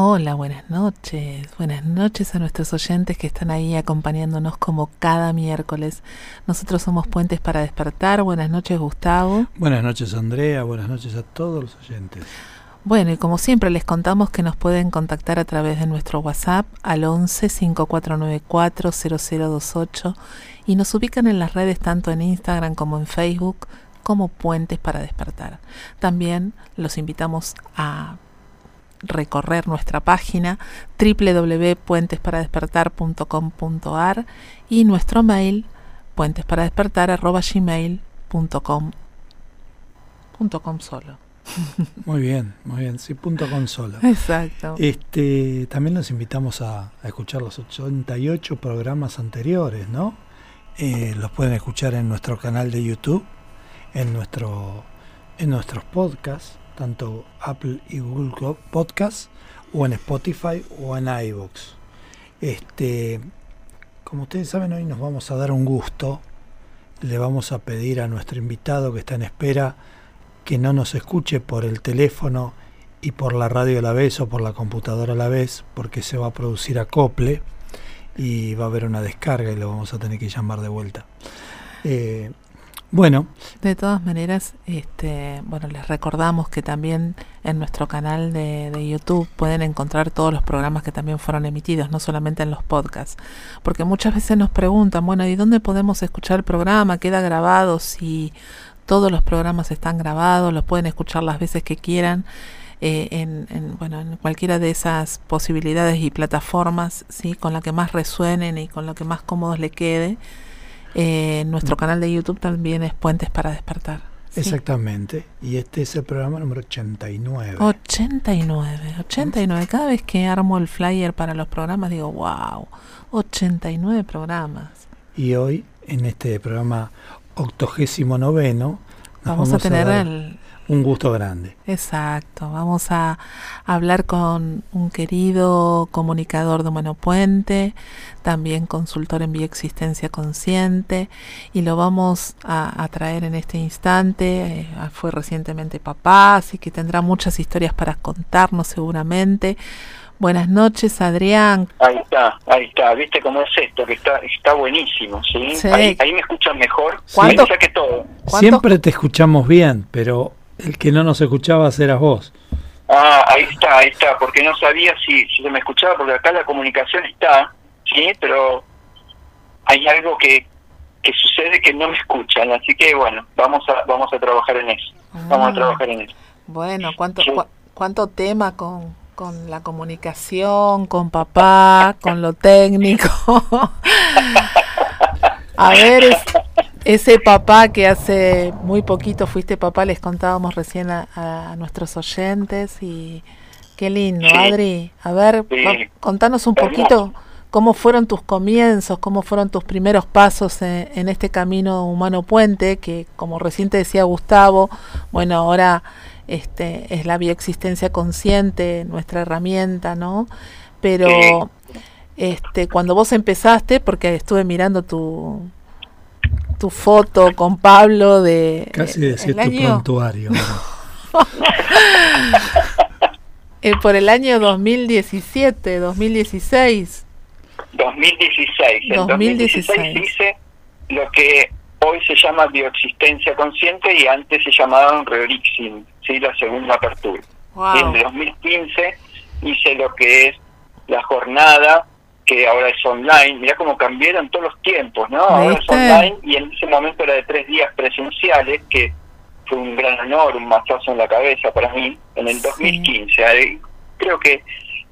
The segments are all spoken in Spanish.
Hola, buenas noches. Buenas noches a nuestros oyentes que están ahí acompañándonos como cada miércoles. Nosotros somos Puentes para Despertar. Buenas noches, Gustavo. Buenas noches, Andrea. Buenas noches a todos los oyentes. Bueno, y como siempre les contamos que nos pueden contactar a través de nuestro WhatsApp al 11 5494 0028 y nos ubican en las redes tanto en Instagram como en Facebook como Puentes para Despertar. También los invitamos a recorrer nuestra página www.puentesparadespertar.com.ar y nuestro mail puentesparadespertar.gmail.com .com solo. Muy bien, muy bien, sí, punto com solo. Exacto. Este, también los invitamos a, a escuchar los 88 programas anteriores, ¿no? Eh, los pueden escuchar en nuestro canal de YouTube, en, nuestro, en nuestros podcasts tanto Apple y Google Podcast o en Spotify o en iVoox. Este, como ustedes saben, hoy nos vamos a dar un gusto. Le vamos a pedir a nuestro invitado que está en espera que no nos escuche por el teléfono y por la radio a la vez o por la computadora a la vez, porque se va a producir acople y va a haber una descarga y lo vamos a tener que llamar de vuelta. Eh, bueno. De todas maneras, este, bueno, les recordamos que también en nuestro canal de, de, YouTube pueden encontrar todos los programas que también fueron emitidos, no solamente en los podcasts. Porque muchas veces nos preguntan, bueno, ¿y dónde podemos escuchar el programa? ¿Queda grabado? Si todos los programas están grabados, los pueden escuchar las veces que quieran. Eh, en, en, bueno, en cualquiera de esas posibilidades y plataformas, ¿sí? con la que más resuenen y con lo que más cómodos le quede. Eh, nuestro canal de YouTube también es Puentes para Despertar. ¿sí? Exactamente. Y este es el programa número 89. 89, 89. Cada vez que armo el flyer para los programas digo, wow, 89 programas. Y hoy, en este programa octogésimo noveno, vamos, vamos, a tener a el, un gusto grande. Exacto, vamos a hablar con un querido comunicador de Humano Puente, también consultor en bioexistencia consciente, y lo vamos a, a traer en este instante. Eh, fue recientemente papá, así que tendrá muchas historias para contarnos seguramente. Buenas noches, Adrián. Ahí está, ahí está. ¿Viste cómo es esto? Que está está buenísimo, ¿sí? Sí. Ahí, ahí me escuchan mejor. ¿Cuánto? Saqué todo. Siempre te escuchamos bien, pero el que no nos escuchabas eras vos. Ah, ahí está, ahí está, porque no sabía si, si se me escuchaba, porque acá la comunicación está, sí, pero hay algo que, que sucede que no me escuchan, así que bueno, vamos a vamos a trabajar en eso, vamos Ah. a trabajar en eso. Bueno, ¿cuánto, Sí. cuánto tema con, con la comunicación, con papá, con lo técnico? a ver, es- ese papá que hace muy poquito fuiste papá, les contábamos recién a, a nuestros oyentes y qué lindo, Sí. Adri. A ver, Sí. va- contanos un poquito cómo fueron tus comienzos, cómo fueron tus primeros pasos en, en este camino humano puente, que como recién te decía Gustavo, bueno, ahora este es la bioexistencia consciente, nuestra herramienta, ¿no? Pero este cuando vos empezaste, porque estuve mirando tu tu foto con Pablo de Casi eh, el tu año- prontuario. eh, por el año 2017, 2016. 2016. En 2016. 2016 hice lo que hoy se llama bioexistencia consciente y antes se llamaba Reorixin, ¿sí? la segunda apertura. Y en Wow. 2015 hice lo que es la jornada, que ahora es online. Mirá cómo cambiaron todos los tiempos, ¿no? Ahora es online y en ese momento era de tres días presenciales, que fue un gran honor, un mazazo en la cabeza para mí, en el Sí. 2015. Ahí, Creo que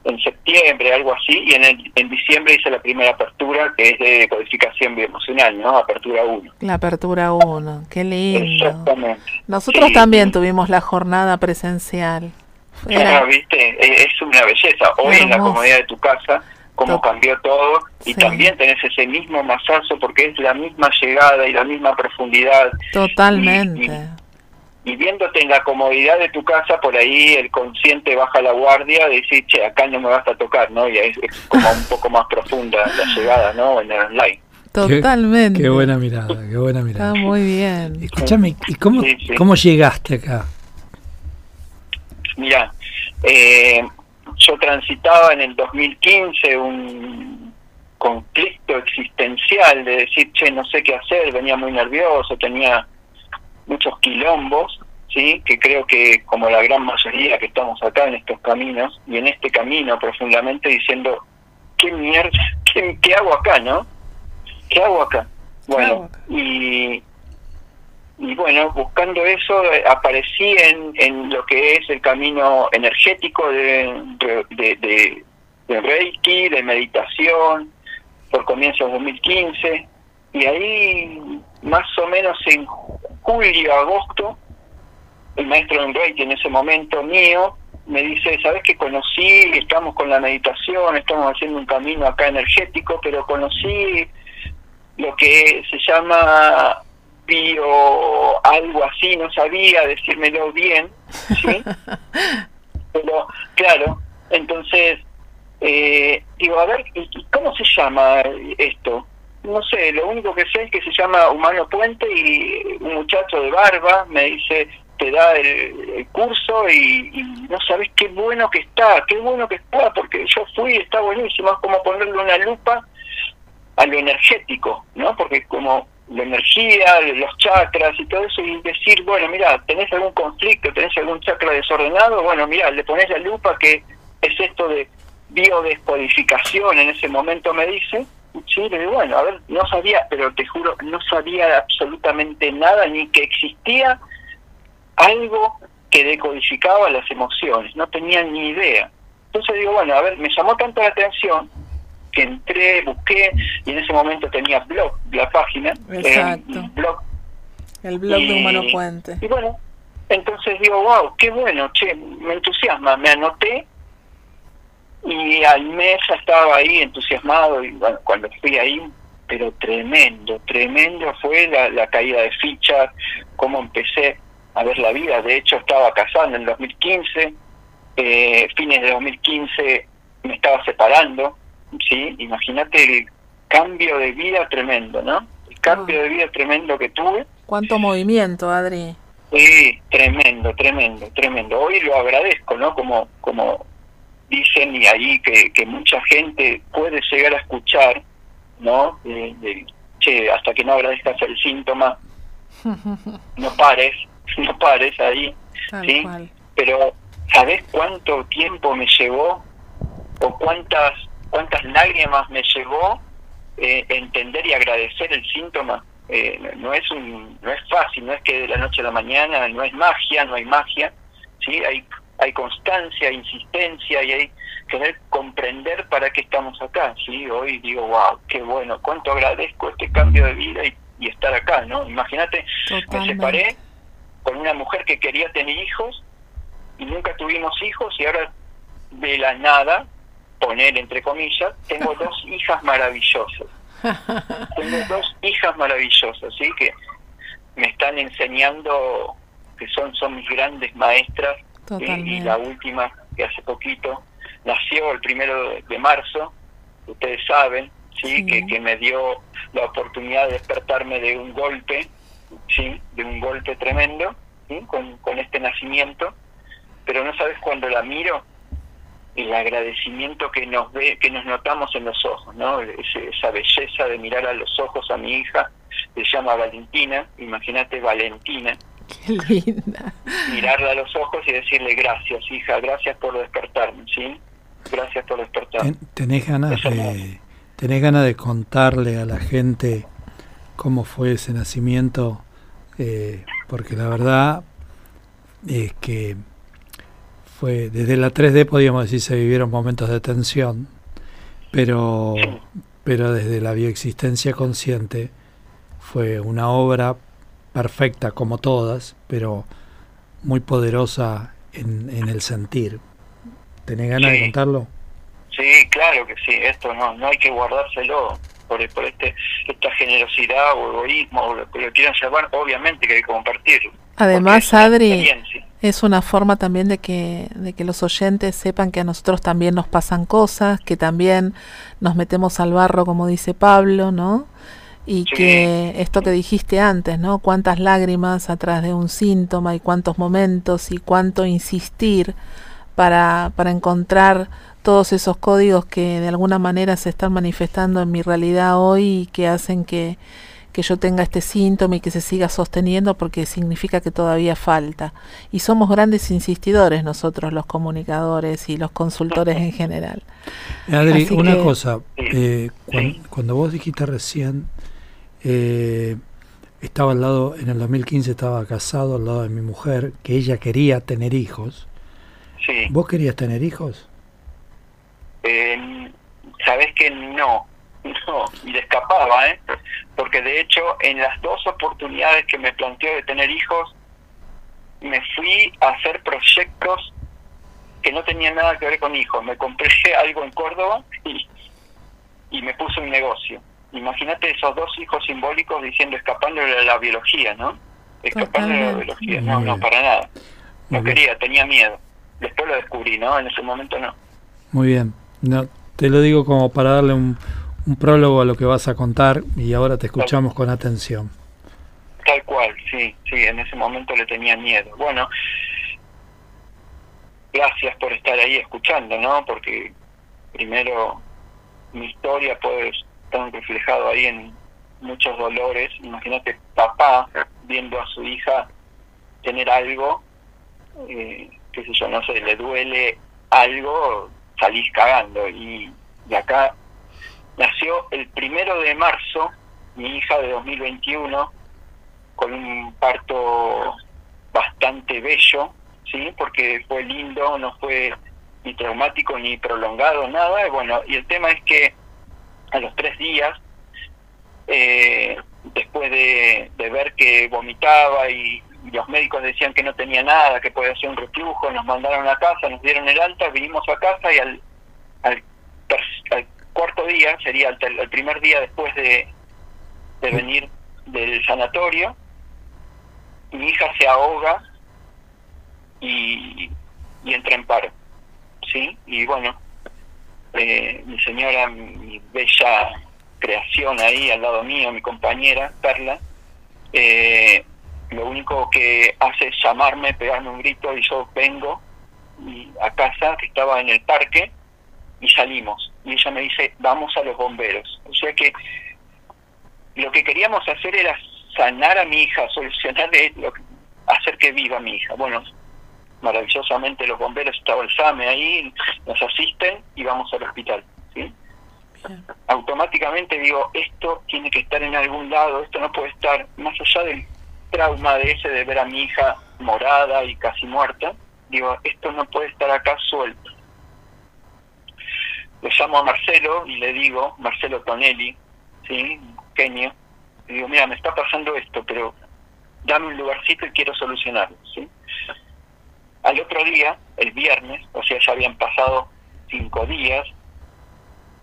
en septiembre, algo así, y en, el- en diciembre hice la primera apertura, que es de codificación bioemocional, ¿no? Apertura 1. La apertura 1, qué lindo. Exactamente. Nosotros Sí. también tuvimos la jornada presencial. Era- ¿viste? Es es una belleza. Hoy en la comodidad de tu casa, cómo cambió todo, y Sí. también tenés ese mismo masazo porque es la misma llegada y la misma profundidad. totalmente. Y viéndote en la comodidad de tu casa, por ahí el consciente baja la guardia y dice, che, acá no me vas a tocar, ¿no? Y es, es como un poco más profunda la llegada, ¿no? En el online. Totalmente. Qué buena mirada, qué buena Está mirada. muy bien. Escúchame, ¿y cómo, Sí, sí. cómo llegaste acá? Mira, eh, yo transitaba en el 2015 un conflicto existencial de decir, che, no sé qué hacer, venía muy nervioso, tenía muchos quilombos, ¿sí? que creo que como la gran mayoría que estamos acá en estos caminos y en este camino profundamente diciendo, ¿qué mierda? ¿Qué, qué hago acá, no? ¿Qué hago acá? Bueno, y, y bueno, buscando eso eh, aparecí en, en lo que es el camino energético de, de, de, Reiki, de meditación, por comienzos de 2015, y ahí más o menos en julio, agosto, el maestro de Reiki en ese momento mío me dice, ¿sabes que conocí? Estamos con la meditación, estamos haciendo un camino acá energético, pero conocí lo que se llama bio algo así, no sabía decírmelo bien, ¿sí? Pero, claro, entonces, eh, digo, a ver, ¿cómo se llama esto? No sé, lo único que sé es que se llama Humano Puente y un muchacho de barba me dice, te da el, curso y, y, no sabes qué bueno que está, qué bueno que está, porque yo fui y está buenísimo, es como ponerle una lupa a lo energético, ¿no? Porque como la energía, los chakras y todo eso, y decir, bueno, mira, tenés algún conflicto, tenés algún chakra desordenado, bueno, mira, le pones la lupa que es esto de biodescodificación, en ese momento me dice, sí, le digo, bueno, a ver, no sabía, pero te juro, no sabía absolutamente nada, ni que existía algo que decodificaba las emociones, no tenía ni idea. Entonces digo, bueno, a ver, me llamó tanto la atención que entré, busqué y en ese momento tenía blog, la página. Exacto. blog. El blog de Humano Puente. Y bueno, entonces digo, wow, qué bueno, che, me entusiasma, me anoté y al mes ya estaba ahí entusiasmado y bueno, cuando fui ahí, pero tremendo, tremendo fue la, la caída de fichas, cómo empecé a ver la vida, de hecho estaba casado en el 2015, eh, fines de 2015 me estaba separando, sí, imagínate el cambio de vida tremendo, ¿no? El cambio de vida tremendo que tuve. ¿Cuánto movimiento, Adri? Sí, tremendo, tremendo, tremendo. Hoy lo agradezco, ¿no? Como, como dicen y ahí que, que mucha gente puede llegar a escuchar, ¿no? De, che, hasta que no agradezcas el síntoma, no pares, no pares ahí, ¿sí? Pero, ¿sabes cuánto tiempo me llevó o cuántas cuántas lágrimas me llevó eh, entender y agradecer el síntoma. Eh, no es un, no es fácil, no es que de la noche a la mañana, no es magia, no hay magia, sí, hay hay constancia, insistencia y hay querer comprender para qué estamos acá, sí. Hoy digo, wow, qué bueno, cuánto agradezco este cambio de vida y, y estar acá, ¿no? Imagínate, me separé con una mujer que quería tener hijos y nunca tuvimos hijos y ahora de la nada poner entre comillas, tengo dos hijas maravillosas. Tengo dos hijas maravillosas, ¿sí? Que me están enseñando, que son, son mis grandes maestras. y la última, que hace poquito, nació el primero de marzo, ustedes saben, ¿sí? Que, que me dio la oportunidad de despertarme de un golpe, ¿sí? De un golpe tremendo, ¿sí? Con, con este nacimiento. Pero no sabes cuando la miro, el agradecimiento que nos ve, que nos notamos en los ojos, ¿no? esa belleza de mirar a los ojos a mi hija, se llama Valentina, imagínate Valentina. Qué linda. Mirarla a los ojos y decirle gracias, hija, gracias por despertarme, ¿sí? Gracias por despertarme. ¿Tenés ganas de, tenés ganas de contarle a la gente cómo fue ese nacimiento? Eh, porque la verdad es que fue desde la 3D podríamos decir se vivieron momentos de tensión, pero pero desde la bioexistencia consciente fue una obra perfecta como todas, pero muy poderosa en, en el sentir. ¿Tenés ganas de contarlo? Sí, claro que sí, esto no, no hay que guardárselo por, por este, esta generosidad o egoísmo, o lo que lo quieran llamar, obviamente que hay que compartirlo. Además, Adri, es una forma también de que, de que los oyentes sepan que a nosotros también nos pasan cosas, que también nos metemos al barro, como dice Pablo, ¿no? Y que esto que dijiste antes, ¿no? Cuántas lágrimas atrás de un síntoma y cuántos momentos y cuánto insistir para, para encontrar todos esos códigos que de alguna manera se están manifestando en mi realidad hoy y que hacen que, que yo tenga este síntoma y que se siga sosteniendo porque significa que todavía falta. Y somos grandes insistidores nosotros los comunicadores y los consultores en general. Adri, una cosa, eh, cuando, vos dijiste recién, eh, estaba al lado, en el 2015 estaba casado al lado de mi mujer, que ella quería tener hijos. Sí. ¿Vos querías tener hijos? Eh, Sabes que no, no, y le escapaba, ¿eh? Porque de hecho, en las dos oportunidades que me planteó de tener hijos, me fui a hacer proyectos que no tenían nada que ver con hijos. Me compré algo en Córdoba y, y me puse un negocio. Imagínate esos dos hijos simbólicos diciendo escapando de la biología, ¿no? Escapando de la biología. No, no, para nada. No quería, tenía miedo. Después lo descubrí, ¿no? En ese momento no. Muy bien. No, te lo digo como para darle un, un prólogo a lo que vas a contar y ahora te escuchamos con atención. Tal cual, sí, sí, en ese momento le tenía miedo. Bueno, gracias por estar ahí escuchando, ¿no? Porque primero mi historia puede estar reflejado ahí en muchos dolores. Imagínate papá viendo a su hija tener algo, eh, qué sé yo, no sé, le duele algo, salís cagando. Y, y acá nació el primero de marzo, mi hija de 2021, con un parto bastante bello, ¿sí? Porque fue lindo, no fue ni traumático ni prolongado, nada. Y bueno, y el tema es que a los tres días, eh, después de, de ver que vomitaba y los médicos decían que no tenía nada, que podía ser un reflujo, nos mandaron a casa, nos dieron el alta, vinimos a casa y al, al, al cuarto día, sería el, primer día después de, de venir del sanatorio, mi hija se ahoga y, y entra en paro, ¿sí? Y bueno, eh, mi señora, mi bella creación ahí al lado mío, mi compañera, Perla, eh, lo único que hace es llamarme, pegarme un grito y yo vengo a casa, que estaba en el parque, y salimos. Y ella me dice, vamos a los bomberos. O sea que lo que queríamos hacer era sanar a mi hija, solucionar lo, hacer que viva mi hija. Bueno, maravillosamente los bomberos, estaba el SAME ahí, nos asisten y vamos al hospital. ¿sí? Automáticamente digo, esto tiene que estar en algún lado, esto no puede estar, más allá del trauma de ese de ver a mi hija morada y casi muerta, digo, esto no puede estar acá suelto le llamo a Marcelo y le digo, Marcelo Tonelli, ¿sí? genio, le digo, mira, me está pasando esto, pero dame un lugarcito y quiero solucionarlo. ¿sí? Al otro día, el viernes, o sea, ya habían pasado cinco días,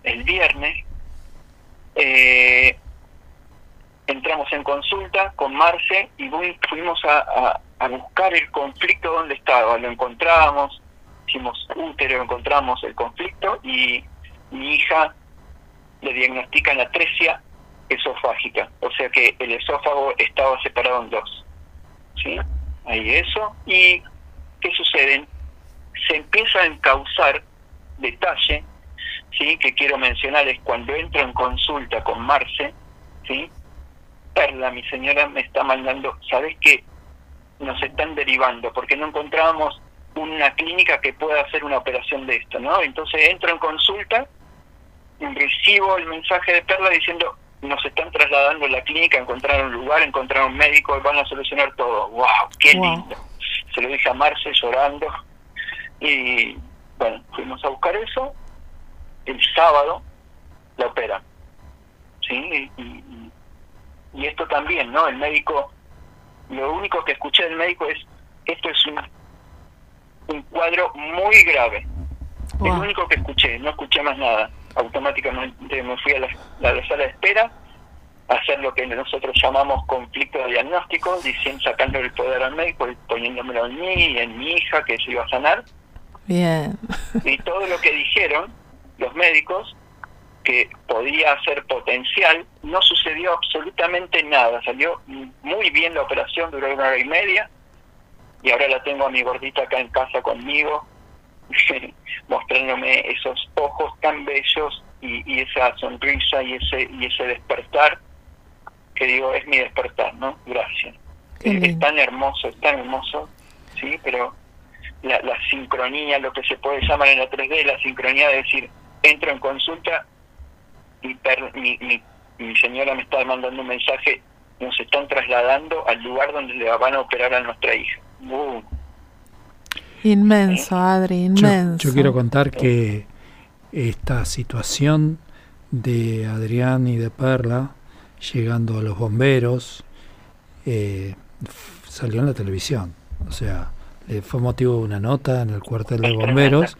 el viernes eh, entramos en consulta con Marce y fuimos a, a buscar el conflicto donde estaba, lo encontrábamos, hicimos útero, encontramos el conflicto y mi hija le diagnostican atresia esofágica, o sea que el esófago estaba separado en dos. ¿Sí? Ahí eso. ¿Y qué sucede? Se empieza a encauzar detalle, ¿sí? que quiero mencionar es cuando entro en consulta con Marce, ¿sí? Perla, mi señora me está mandando, ¿sabes qué? Nos están derivando porque no encontrábamos una clínica que pueda hacer una operación de esto, ¿no? Entonces entro en consulta, recibo el mensaje de Perla diciendo nos están trasladando a la clínica, encontrar un lugar, encontrar un médico, van a solucionar todo. ¡Wow! ¡Qué lindo! Se lo dije a Marce llorando y bueno, fuimos a buscar eso. El sábado la operan. ¿Sí? Y, y esto también, ¿no? El médico, lo único que escuché del médico es, esto es un un cuadro muy grave. Es lo único que escuché, no escuché más nada. Automáticamente me fui a la, sala de espera a hacer lo que nosotros llamamos conflicto de diagnóstico, diciendo, sacando el poder al médico y poniéndomelo en mí y en mi hija que se iba a sanar. Bien. Y todo lo que dijeron los médicos que podía ser potencial, no sucedió absolutamente nada. Salió muy bien la operación, duró una hora y media, y ahora la tengo a mi gordita acá en casa conmigo, mostrándome esos ojos tan bellos y, esa sonrisa y ese y ese despertar que digo es mi despertar no gracias. Es, tan hermoso es tan hermoso sí pero la, la sincronía lo que se puede llamar en la 3D la sincronía de decir entro en consulta y mi, mi, mi señora me está mandando un mensaje nos están trasladando al lugar donde le van a operar a nuestra hija uh. Inmenso, Adri, inmenso. Yo, quiero contar que esta situación de Adrián y de Perla llegando a los bomberos eh, salió en la televisión. O sea, fue motivo de una nota en el cuartel de bomberos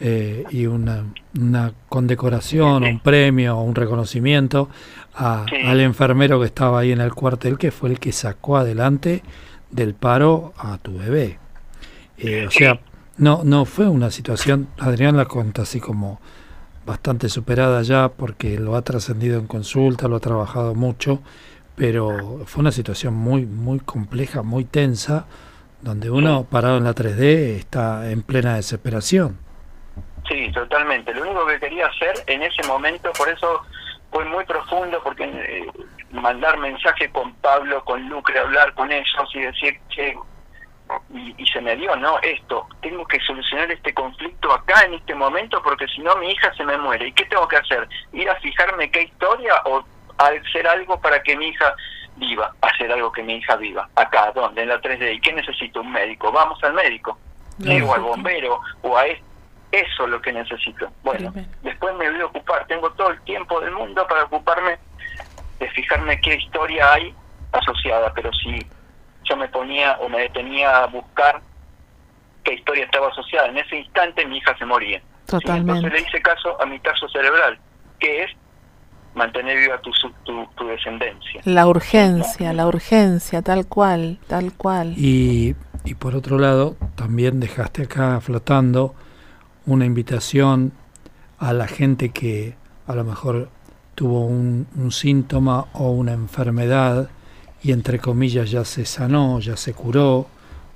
eh, y una, una condecoración, un premio, un reconocimiento al enfermero que estaba ahí en el cuartel, que fue el que sacó adelante del paro a tu bebé. Eh, o sea, no, no fue una situación, Adrián la cuenta así como bastante superada ya porque lo ha trascendido en consulta, lo ha trabajado mucho, pero fue una situación muy, muy compleja, muy tensa, donde uno parado en la 3D está en plena desesperación. Sí, totalmente. Lo único que quería hacer en ese momento, por eso fue muy profundo, porque eh, mandar mensaje con Pablo, con Lucre, hablar con ellos y decir, che, y, se me dio, ¿no? Esto, tengo que solucionar este conflicto acá en este momento porque si no mi hija se me muere. ¿Y qué tengo que hacer? ¿Ir a fijarme qué historia o hacer algo para que mi hija viva? Hacer algo que mi hija viva. Acá, ¿dónde? En la 3D. ¿Y qué necesito? Un médico. Vamos al médico. o al bombero o a eso es lo que necesito. Bueno, después me voy a ocupar. Tengo todo el tiempo del mundo para ocuparme de fijarme qué historia hay asociada, pero si yo me ponía o me detenía a buscar qué historia estaba asociada. En ese instante mi hija se moría. Totalmente. Entonces le hice caso a mi caso cerebral, que es mantener viva tu, tu, descendencia. La urgencia, la urgencia, tal cual, tal cual. Y, y por otro lado, también dejaste acá flotando una invitación a la gente que a lo mejor tuvo un, un síntoma o una enfermedad y entre comillas ya se sanó, ya se curó,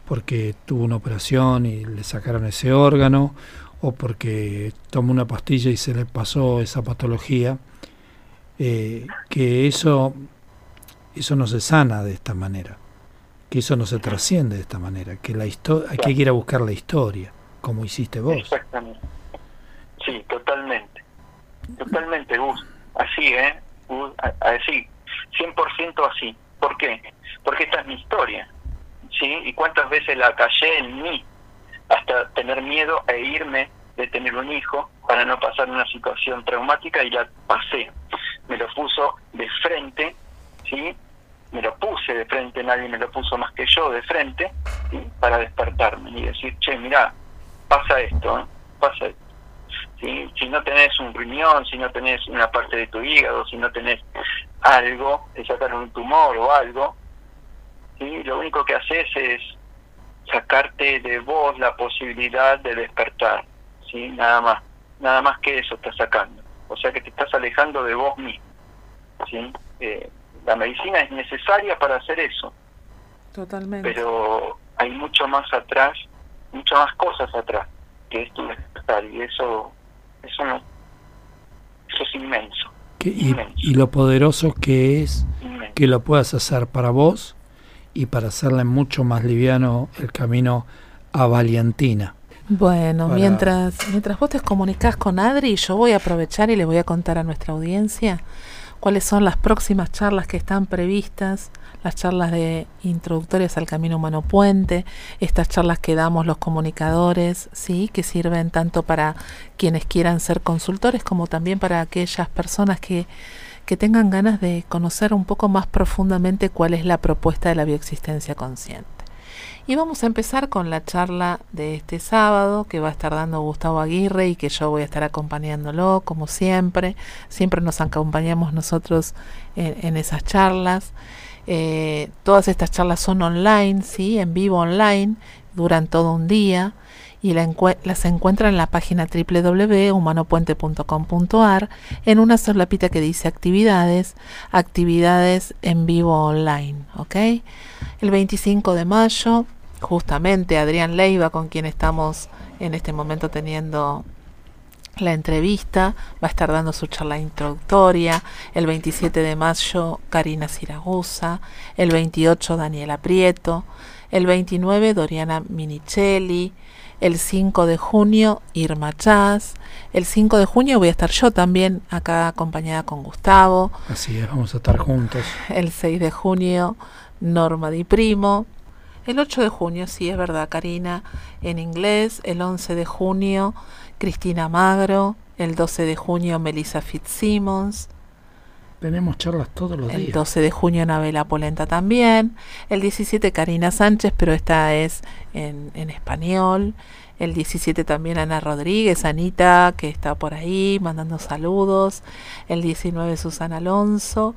porque tuvo una operación y le sacaron ese órgano, o porque tomó una pastilla y se le pasó esa patología, eh, que eso, eso no se sana de esta manera, que eso no se trasciende de esta manera, que la historia, hay que ir a buscar la historia, como hiciste vos. Exactamente. Sí, totalmente. Totalmente, Gus. Así, ¿eh? así. 100% así. ¿Por qué? Porque esta es mi historia. ¿sí? Y cuántas veces la callé en mí hasta tener miedo e irme de tener un hijo para no pasar una situación traumática y la pasé. Me lo puso de frente, ¿sí? Me lo puse de frente, nadie me lo puso más que yo de frente, para despertarme y decir, che, mira, pasa esto, ¿eh? pasa esto. ¿Sí? Si no tenés un riñón, si no tenés una parte de tu hígado, si no tenés algo, te sacaron un tumor o algo, ¿sí? lo único que haces es sacarte de vos la posibilidad de despertar, ¿sí? nada más, nada más que eso estás sacando, o sea que te estás alejando de vos mismo. ¿sí? Eh, la medicina es necesaria para hacer eso, totalmente, pero hay mucho más atrás, muchas más cosas atrás que es tu despertar y eso, eso no, eso es inmenso y, lo poderoso que es que lo puedas hacer para vos y para hacerle mucho más liviano el camino a Valientina. Bueno, mientras, mientras vos te comunicas con Adri, yo voy a aprovechar y le voy a contar a nuestra audiencia cuáles son las próximas charlas que están previstas, las charlas de introductorias al camino humano puente, estas charlas que damos los comunicadores, sí, que sirven tanto para quienes quieran ser consultores como también para aquellas personas que que tengan ganas de conocer un poco más profundamente cuál es la propuesta de la bioexistencia consciente. Y vamos a empezar con la charla de este sábado que va a estar dando Gustavo Aguirre y que yo voy a estar acompañándolo como siempre. Siempre nos acompañamos nosotros en, esas charlas. Eh, todas estas charlas son online, ¿sí? en vivo online, duran todo un día y las encuentran en la página www.humanopuente.com.ar en una solapita que dice actividades, actividades en vivo online, ¿ok? El 25 de mayo justamente Adrián Leiva, con quien estamos en este momento teniendo la entrevista, va a estar dando su charla introductoria, el 27 de mayo Karina Siragusa, el 28 Daniela Prieto, el 29 Doriana Minichelli, el 5 de junio Irma Chaz, el 5 de junio voy a estar yo también acá acompañada con Gustavo. Así es, vamos a estar juntos. El 6 de junio Norma Di Primo. El 8 de junio, sí, es verdad, Karina, en inglés. El 11 de junio Cristina Magro. El 12 de junio Melissa Fitzsimmons. Tenemos charlas todos los el días. El 12 de junio Anabela Polenta también. El 17 Karina Sánchez, pero esta es en, en español. El 17 también Ana Rodríguez, Anita, que está por ahí mandando saludos. El 19 Susana Alonso.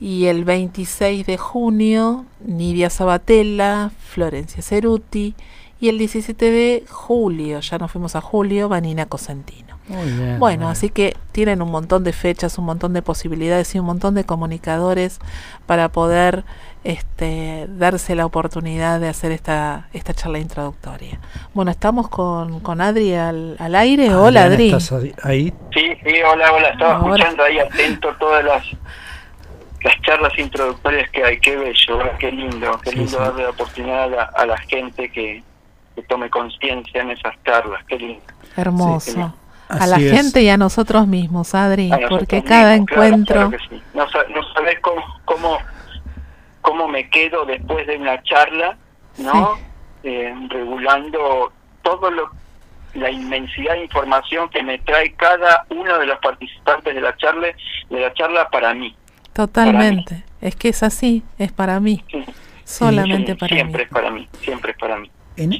Y el 26 de junio Nidia Sabatella, Florencia Ceruti. Y el 17 de julio, ya nos fuimos a julio, Vanina Cosentino. Muy bien, bueno, muy así que tienen un montón de fechas, un montón de posibilidades y un montón de comunicadores para poder este, darse la oportunidad de hacer esta, esta charla introductoria. Bueno, estamos con, con Adri al, al aire. Hola, Adrián, Adri. ¿Estás ahí- ahí? Sí, sí, hola, hola, estaba Ahora. escuchando ahí atento todas las las charlas introductorias que hay, qué bello, qué lindo, qué lindo sí. darle la oportunidad a la, a la gente que, que tome conciencia en esas charlas, qué lindo. Hermoso. Sí, a la es. gente y a nosotros mismos, Adri, nosotros porque cada mismos, encuentro... claro que sí. No, no sabes cómo, cómo, cómo me quedo después de una charla, ¿no? Eh, regulando todo lo la inmensidad de información que me trae cada uno de los participantes de la charla, de la charla para mí. Totalmente. Es que es así, es para mí. Sí, Solamente sí, para siempre mí. es para mí, siempre es para mí. En,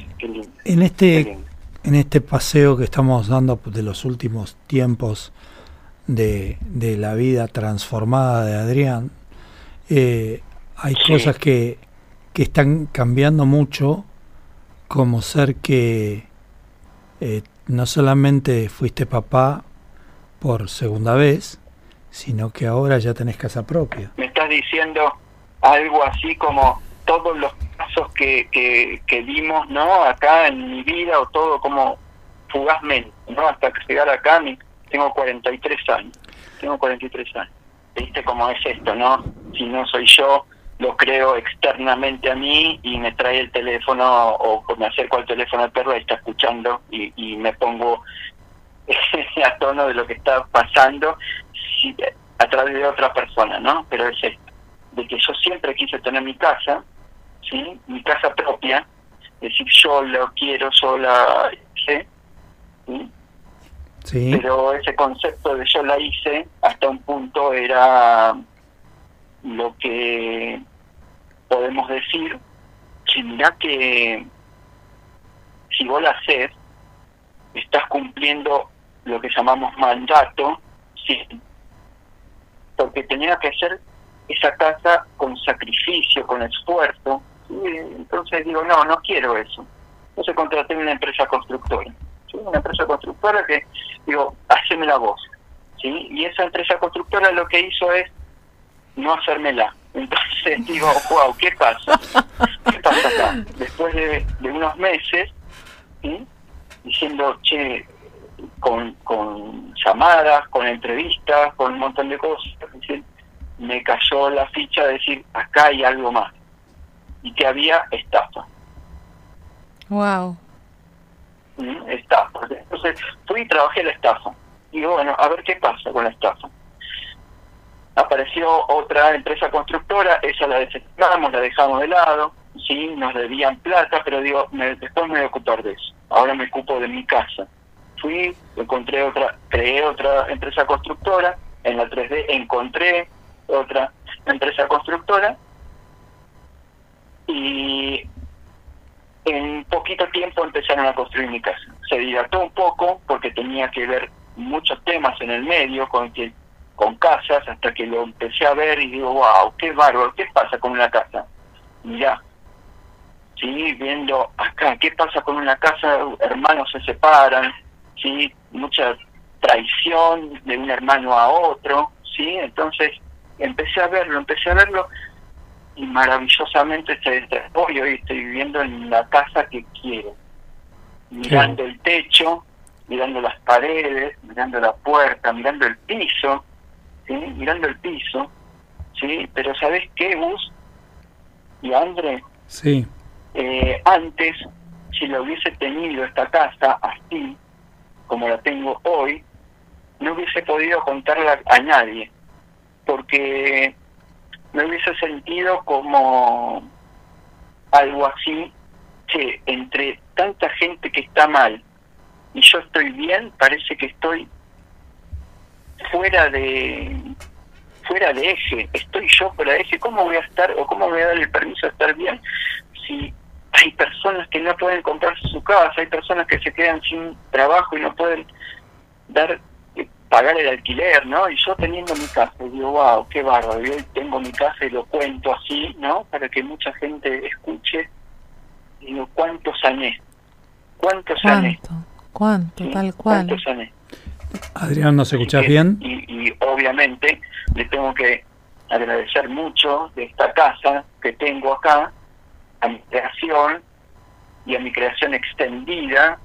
en este en este paseo que estamos dando de los últimos tiempos de, de la vida transformada de Adrián, eh, hay Sí. cosas que, que están cambiando mucho, como ser que eh, no solamente fuiste papá por segunda vez, sino que ahora ya tenés casa propia. me estás diciendo algo así como todos los pasos que, que, dimos no acá en mi vida o todo como fugazmente no hasta que llegar acá tengo 43 años tengo 43 años. Viste cómo es esto no si no soy yo lo creo externamente a mí y me trae el teléfono o me acerco al teléfono al perro y está escuchando y, y me pongo a tono de lo que está pasando a través de otra persona, ¿no? Pero es esto, de que yo siempre quise tener mi casa, ¿sí? Mi casa propia, es decir, yo lo quiero, yo la hice, ¿sí? ¿Sí? pero ese concepto de yo la hice hasta un punto era lo que podemos decir que mirá que si vos la haces estás cumpliendo lo que llamamos mandato sí porque tenía que hacer esa casa con sacrificio con esfuerzo entonces digo no no quiero eso entonces contraté una empresa constructora una empresa constructora que digo, haceme la voz, ¿sí? Y esa empresa constructora lo que hizo es no hacérmela. Entonces digo, wow, ¿qué pasa? ¿Qué pasa acá? Después de, unos meses, diciendo, che, con, con llamadas, con entrevistas, con un montón de cosas, me cayó la ficha de decir, acá hay algo más. Y que había estafa. Wow. ¿Mm? estafa. Entonces fui y trabajé la estafa. Digo, bueno, a ver qué pasa con la estafa. Apareció otra empresa constructora, esa la desestimamos, la dejamos de lado, sí, nos debían plata, pero digo, me- después me voy a ocupar de eso. Ahora me ocupo de mi casa. Fui, encontré otra, creé otra empresa constructora, en la 3D encontré otra empresa constructora y en poquito tiempo empezaron a construir mi casa. Se dilató un poco porque tenía que ver muchos temas en el medio con que con casas hasta que lo empecé a ver y digo, wow, qué bárbaro, ¿qué pasa con una casa? Mirá, sí, viendo acá, ¿qué pasa con una casa? Hermanos se separan, sí, mucha traición de un hermano a otro, sí, entonces empecé a verlo, empecé a verlo y maravillosamente se desarrolla. Hoy estoy viviendo en la casa que quiero, mirando el techo, mirando las paredes, mirando la puerta, mirando el piso, ¿sí? mirando el piso, ¿sí? Pero ¿sabes qué, Gus? Y André, sí. Eh, antes, si lo hubiese tenido esta casa así, como la tengo hoy, no hubiese podido contarla a nadie, porque me hubiese sentido como algo así, que entre tanta gente que está mal y yo estoy bien, parece que estoy fuera de fuera de eje, estoy yo fuera de eje, ¿cómo voy a estar o cómo voy a dar el permiso de estar bien si hay personas que no pueden comprarse su casa, hay personas que se quedan sin trabajo y no pueden dar pagar el alquiler, ¿no? Y yo teniendo mi casa, digo, wow, qué bárbaro, yo tengo mi casa y lo cuento así, ¿no? Para que mucha gente escuche, digo, ¿cuánto sané? ¿Cuánto sané? ¿Cuánto? Tal cual. ¿Cuánto sané? Adrián, ¿nos escuchás bien? Y, y obviamente le tengo que agradecer mucho de esta casa que tengo acá, a mi creación y a mi creación extendida,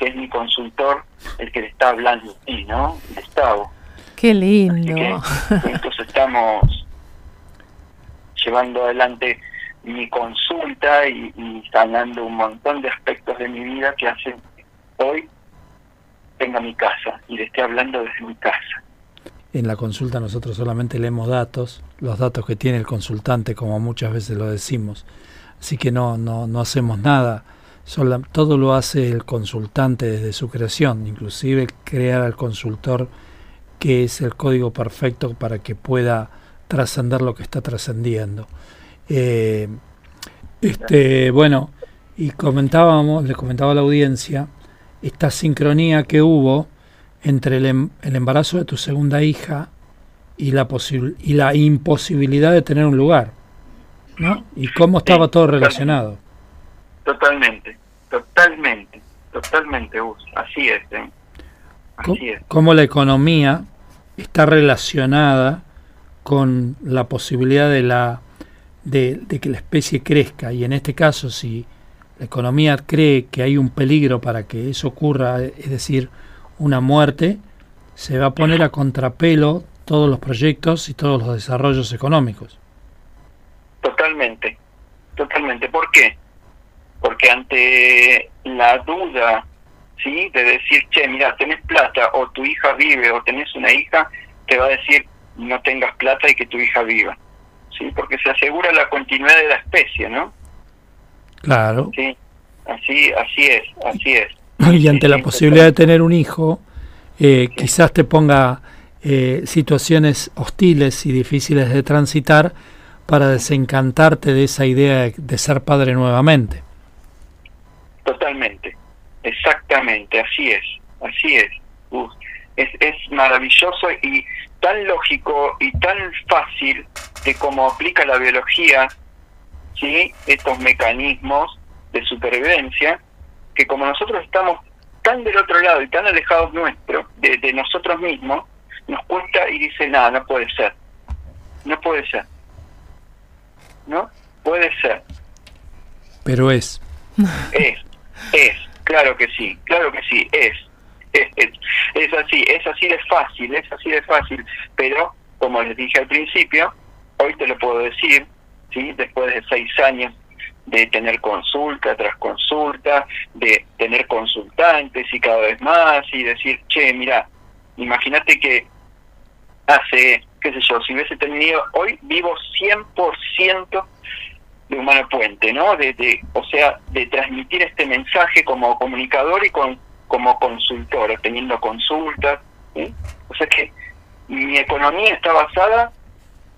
que es mi consultor, el que le está hablando aquí, ¿no? Gustavo. Qué lindo. entonces estamos llevando adelante mi consulta y, y, sanando un montón de aspectos de mi vida que hacen que hoy tenga mi casa y le esté hablando desde mi casa. En la consulta nosotros solamente leemos datos, los datos que tiene el consultante, como muchas veces lo decimos. Así que no, no, no hacemos nada. Solo, todo lo hace el consultante desde su creación, inclusive crear al consultor que es el código perfecto para que pueda trascender lo que está trascendiendo. Eh, este, bueno, y comentábamos, le comentaba a la audiencia, esta sincronía que hubo entre el, em, el embarazo de tu segunda hija y la, y la imposibilidad de tener un lugar. ¿no? Y cómo estaba todo relacionado. Totalmente, totalmente, totalmente, así es. ¿eh? Así es. Cómo la economía está relacionada con la posibilidad de la de, de, que la especie crezca y en este caso si la economía cree que hay un peligro para que eso ocurra, es decir, una muerte, se va a poner a contrapelo todos los proyectos y todos los desarrollos económicos. Totalmente, totalmente. ¿Por qué? Porque ante la duda, ¿sí? De decir, che, mira, tenés plata o tu hija vive o tenés una hija, te va a decir, no tengas plata y que tu hija viva. ¿Sí? Porque se asegura la continuidad de la especie, ¿no? Claro. Sí, así, así es, así es. Y ante la posibilidad de tener un hijo, eh, quizás te ponga eh, situaciones hostiles y difíciles de transitar para desencantarte de esa idea de, ser padre nuevamente. Totalmente, exactamente, así es, así es. es, es maravilloso y tan lógico y tan fácil de cómo aplica la biología ¿sí? estos mecanismos de supervivencia, que como nosotros estamos tan del otro lado y tan alejados nuestro, de, de nosotros mismos, nos cuesta y dice, nada, no puede ser, no puede ser. ¿no? Puede ser. Pero es. Es, es, claro que sí, claro que sí, es. Es, es, así, es así de fácil, es así de fácil, pero como les dije al principio, hoy te lo puedo decir, ¿sí? después de seis años de tener consulta tras consulta, de tener consultantes y cada vez más, y decir, che, mira, imagínate que hace qué sé yo, si hubiese tenido, hoy vivo 100% de Humano Puente, ¿no? De, o sea, de transmitir este mensaje como comunicador y con, como consultor, teniendo consultas. O sea que mi economía está basada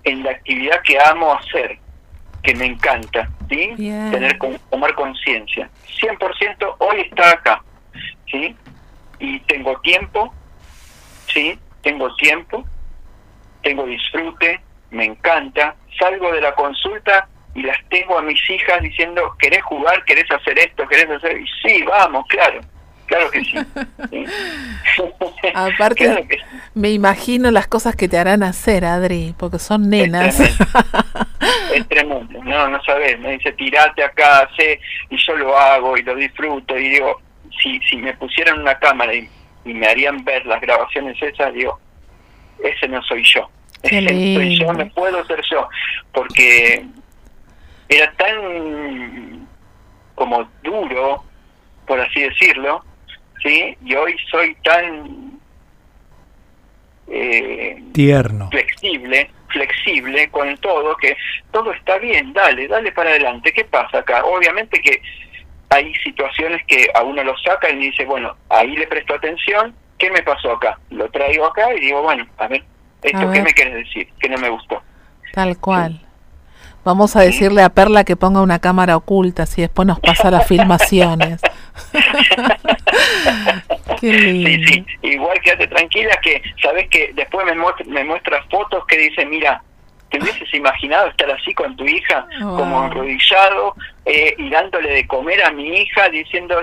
en la actividad que amo hacer, que me encanta, ¿sí? Tener, tomar conciencia. 100% hoy está acá, ¿sí? Y tengo tiempo, ¿sí? Tengo tiempo tengo disfrute, me encanta, salgo de la consulta y las tengo a mis hijas diciendo, ¿querés jugar? ¿Querés hacer esto? ¿Querés hacer? Y sí, vamos, claro, claro que sí. Aparte, me imagino las cosas que te harán hacer, Adri, porque son nenas. es tremendo, no, no sabes, me dice tirate acá, sé, y yo lo hago y lo disfruto. Y digo, si, si me pusieran una cámara y, me harían ver las grabaciones esas, digo, ese no soy yo, ese no soy yo, no puedo ser yo, porque era tan como duro, por así decirlo, ¿sí? Y hoy soy tan eh, tierno, flexible, flexible con todo, que todo está bien, dale, dale para adelante. ¿Qué pasa acá? Obviamente que hay situaciones que a uno lo saca y dice, bueno, ahí le presto atención, ¿qué me pasó acá? Lo traigo acá y digo, bueno, a ver, ¿esto qué me quieres decir? Que no me gustó. Tal cual. Vamos a decirle a Perla que ponga una cámara oculta, si después nos pasa las filmaciones. Sí, sí. Igual quédate tranquila que sabes que después me, muestra, me muestras fotos que dice, mira, ¿te hubieses imaginado estar así con tu hija, como enrodillado, eh, y dándole de comer a mi hija, diciendo,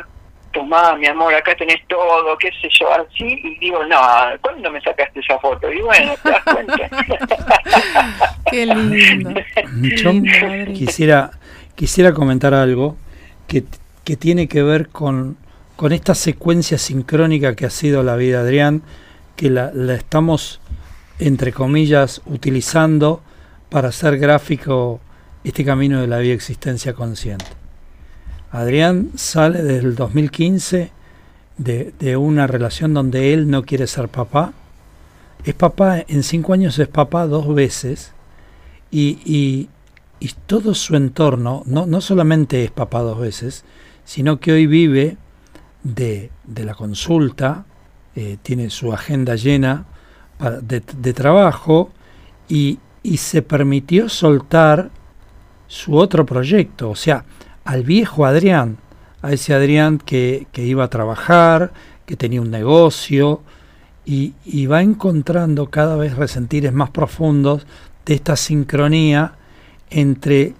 tomá, mi amor, acá tenés todo, qué sé yo, así, y digo, no, ¿cuándo me sacaste esa foto? Y bueno, te das cuenta. qué lindo. Yo quisiera, quisiera comentar algo que, que tiene que ver con, con esta secuencia sincrónica que ha sido la vida de Adrián, que la, la estamos, entre comillas, utilizando para hacer gráfico este camino de la vida existencia consciente. Adrián sale desde el 2015 de, de, una relación donde él no quiere ser papá. Es papá, en cinco años es papá dos veces y, y, y todo su entorno, no, no, solamente es papá dos veces, sino que hoy vive de, de la consulta, eh, tiene su agenda llena de, de trabajo y, y se permitió soltar su otro proyecto. O sea, al viejo Adrián, a ese Adrián que, iba a trabajar, que tenía un negocio, y, va encontrando cada vez resentires más profundos de esta sincronía entre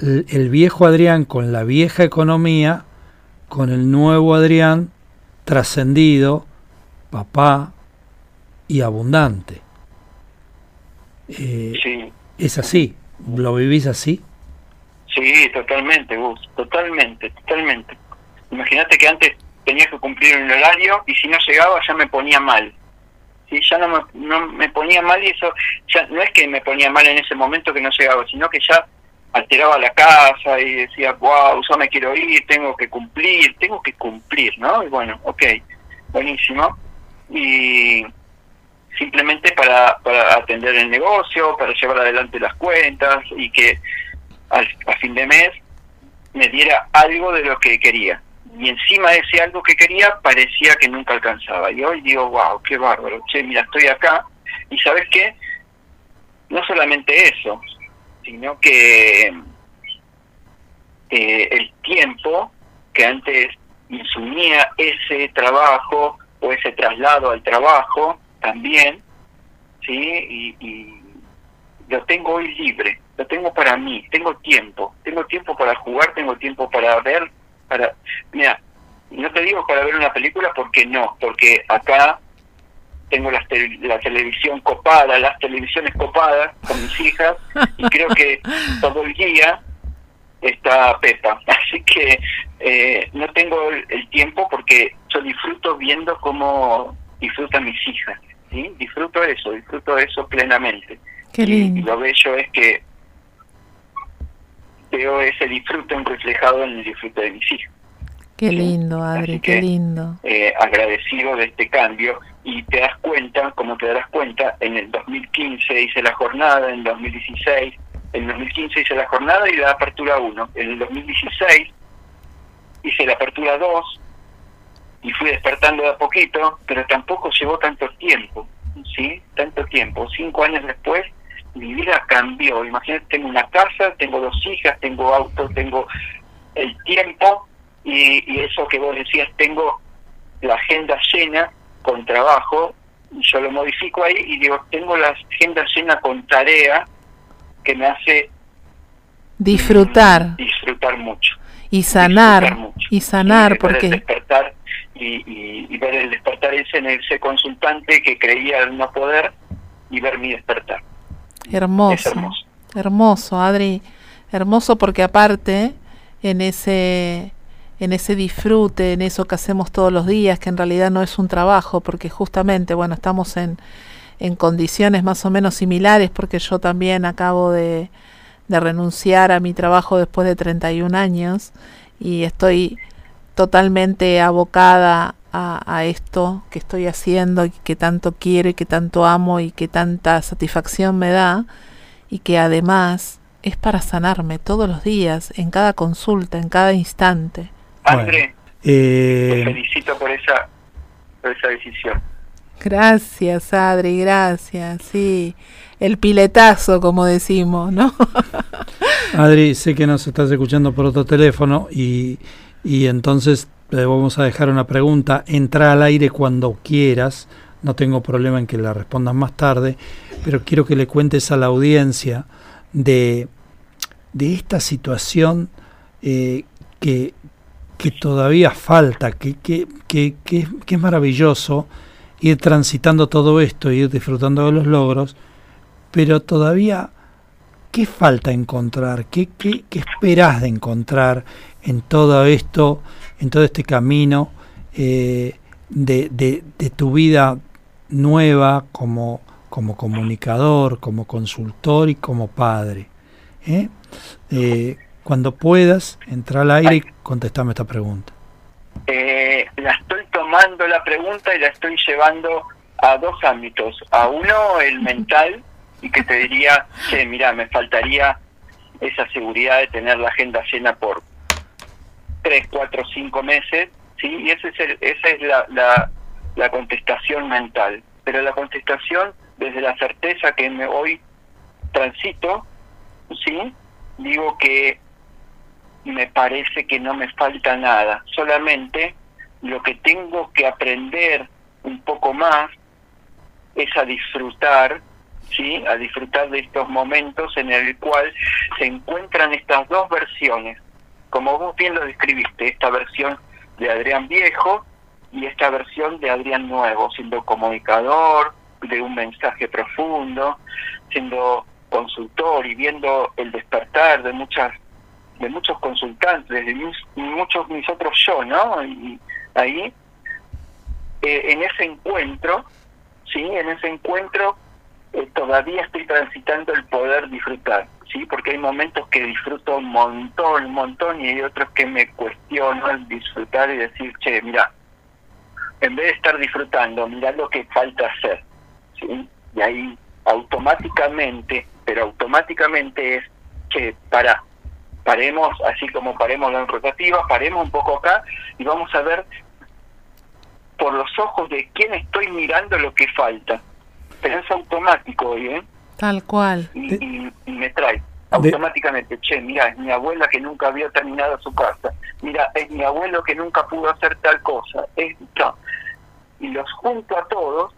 el, viejo Adrián con la vieja economía, con el nuevo Adrián trascendido, papá y abundante. Eh, ¿Es así? ¿Lo vivís así? Sí, totalmente, Gus, totalmente, totalmente. Imagínate que antes tenía que cumplir un horario y si no llegaba ya me ponía mal. Sí, ya no me, no me ponía mal y eso ya no es que me ponía mal en ese momento que no llegaba, sino que ya alteraba la casa y decía, wow, yo me quiero ir, tengo que cumplir, tengo que cumplir, ¿no? Y bueno, ok, buenísimo. Y simplemente para, para atender el negocio, para llevar adelante las cuentas y que a fin de mes me diera algo de lo que quería. Y encima de ese algo que quería parecía que nunca alcanzaba. Y hoy digo, wow, qué bárbaro. Che, mira, estoy acá. Y sabes qué? No solamente eso, sino que eh, el tiempo que antes insumía ese trabajo o ese traslado al trabajo también, ¿sí? Y, y lo tengo hoy libre lo tengo para mí, tengo tiempo, tengo tiempo para jugar, tengo tiempo para ver, para... Mira, no te digo para ver una película porque no, porque acá tengo la, la televisión copada, las televisiones copadas con mis hijas y creo que todo el día está Pepa. Así que eh, no tengo el, tiempo porque yo disfruto viendo cómo disfrutan mis hijas. ¿sí? Disfruto eso, disfruto eso plenamente. Qué lindo. y lo bello es que veo ese disfrute reflejado en el disfrute de mis hijos. Qué lindo, Adri, qué lindo. Eh, agradecido de este cambio y te das cuenta, como te darás cuenta, en el 2015 hice la jornada, en el 2016, en el 2015 hice la jornada y la apertura 1, en el 2016 hice la apertura 2 y fui despertando de a poquito, pero tampoco llevó tanto tiempo, ¿sí? Tanto tiempo. Cinco años después mi vida cambió. Imagínate, tengo una casa, tengo dos hijas, tengo auto, tengo el tiempo y, eso que vos decías, tengo la agenda llena con trabajo, yo lo modifico ahí y digo, tengo la agenda llena con tarea que me hace disfrutar. disfrutar mucho. Y sanar, y sanar, porque... despertar y, y, ver el despertar ese en ese consultante que creía no poder y ver mi despertar. Hermoso, hermoso, Adri, hermoso porque aparte en ese en ese disfrute, en eso que hacemos todos los días, que en realidad no es un trabajo, porque justamente, bueno, estamos en, en condiciones más o menos similares, porque yo también acabo de, de renunciar a mi trabajo después de 31 años y estoy totalmente abocada a, a, esto que estoy haciendo y que tanto quiero y que tanto amo y que tanta satisfacción me da y que además es para sanarme todos los días, en cada consulta, en cada instante. André, eh... te felicito por esa, por esa decisión. Gracias, Adri, gracias, sí. El piletazo, como decimos, ¿no? Adri, sé que nos estás escuchando por otro teléfono y, y entonces le vamos a dejar una pregunta. Entra al aire cuando quieras, no tengo problema en que la respondas más tarde, pero quiero que le cuentes a la audiencia de, de esta situación eh, que, que todavía falta, que, que, que, es maravilloso ir transitando todo esto, ir disfrutando de los logros, pero todavía, ¿qué falta encontrar? ¿Qué, qué, qué esperás de encontrar en todo esto, en todo este camino eh, de, de, de, tu vida nueva como, como comunicador, como consultor y como padre? ¿eh? Eh, cuando puedas, entra al aire y contestame esta pregunta. Eh, la estoy tomando la pregunta y la estoy llevando a dos ámbitos. A uno, el mental, y que te diría, que mira, me faltaría esa seguridad de tener la agenda llena por tres, cuatro, cinco meses, ¿sí? Y ese es el, esa es la, la, la contestación mental. Pero la contestación desde la certeza que me hoy transito, ¿sí? Digo que me parece que no me falta nada, solamente lo que tengo que aprender un poco más es a disfrutar, ¿sí? A disfrutar de estos momentos en el cual se encuentran estas dos versiones, como vos bien lo describiste, esta versión de Adrián Viejo y esta versión de Adrián Nuevo, siendo comunicador, de un mensaje profundo, siendo consultor y viendo el despertar de muchas de muchos consultantes, de mis, muchos mis otros yo, ¿no? Y ahí, eh, en ese encuentro, ¿sí? En ese encuentro eh, todavía estoy transitando el poder disfrutar, ¿sí? Porque hay momentos que disfruto un montón, un montón, y hay otros que me cuestiono el disfrutar y decir, che, mira, en vez de estar disfrutando, mira lo que falta hacer, ¿sí? Y ahí automáticamente, pero automáticamente es que para paremos, así como paremos la rotativa, paremos un poco acá y vamos a ver por los ojos de quién estoy mirando lo que falta. Pero es automático hoy, ¿eh? Tal cual. Y, y, me trae automáticamente, che, mira, es mi abuela que nunca había terminado su casa, mira, es mi abuelo que nunca pudo hacer tal cosa, es, no. y los junto a todos